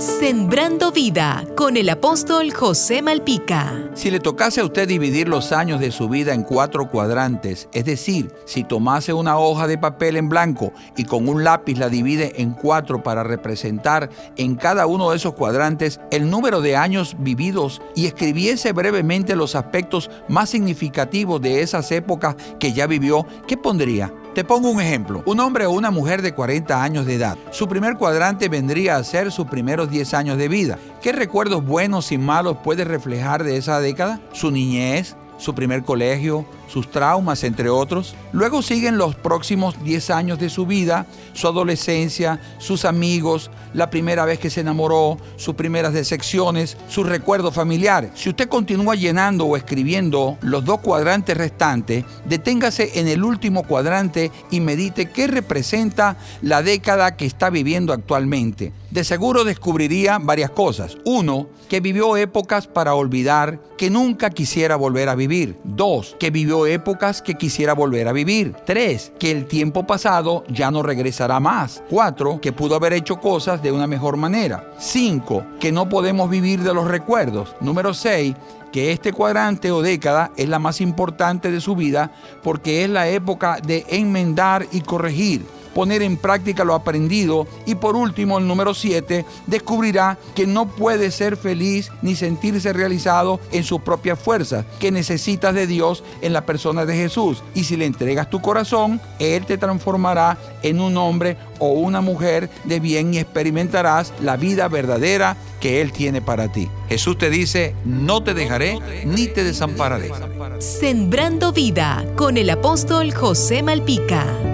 Sembrando vida con el apóstol José Malpica. Si le tocase a usted dividir los años de su vida en cuatro cuadrantes, es decir, si tomase una hoja de papel en blanco y con un lápiz la divide en cuatro para representar en cada uno de esos cuadrantes el número de años vividos y escribiese brevemente los aspectos más significativos de esas épocas que ya vivió, ¿qué pondría? Te pongo un ejemplo. Un hombre o una mujer de 40 años de edad. Su primer cuadrante vendría a ser sus primeros 10 años de vida. ¿Qué recuerdos buenos y malos puede reflejar de esa década? Su niñez, su primer colegio, sus traumas, entre otros. Luego siguen los próximos 10 años de su vida, su adolescencia, sus amigos, la primera vez que se enamoró, sus primeras decepciones, sus recuerdos familiares. Si usted continúa llenando o escribiendo los dos cuadrantes restantes, deténgase en el último cuadrante y medite qué representa la década que está viviendo actualmente. De seguro descubriría varias cosas. Uno, que vivió épocas para olvidar que nunca quisiera volver a vivir. Dos, que vivió épocas que quisiera volver a vivir. 3. Que el tiempo pasado ya no regresará más. 4. Que pudo haber hecho cosas de una mejor manera. 5. Que no podemos vivir de los recuerdos. Número 6 que este cuadrante o década es la más importante de su vida porque es la época de enmendar y corregir poner en práctica lo aprendido y por último el número 7 descubrirá que no puede ser feliz ni sentirse realizado en sus propias fuerzas, que necesitas de Dios en la persona de Jesús y si le entregas tu corazón, Él te transformará en un hombre o una mujer de bien y experimentarás la vida verdadera que Él tiene para ti. Jesús te dice, no te dejaré ni te desampararé. Sembrando vida con el apóstol José Malpica.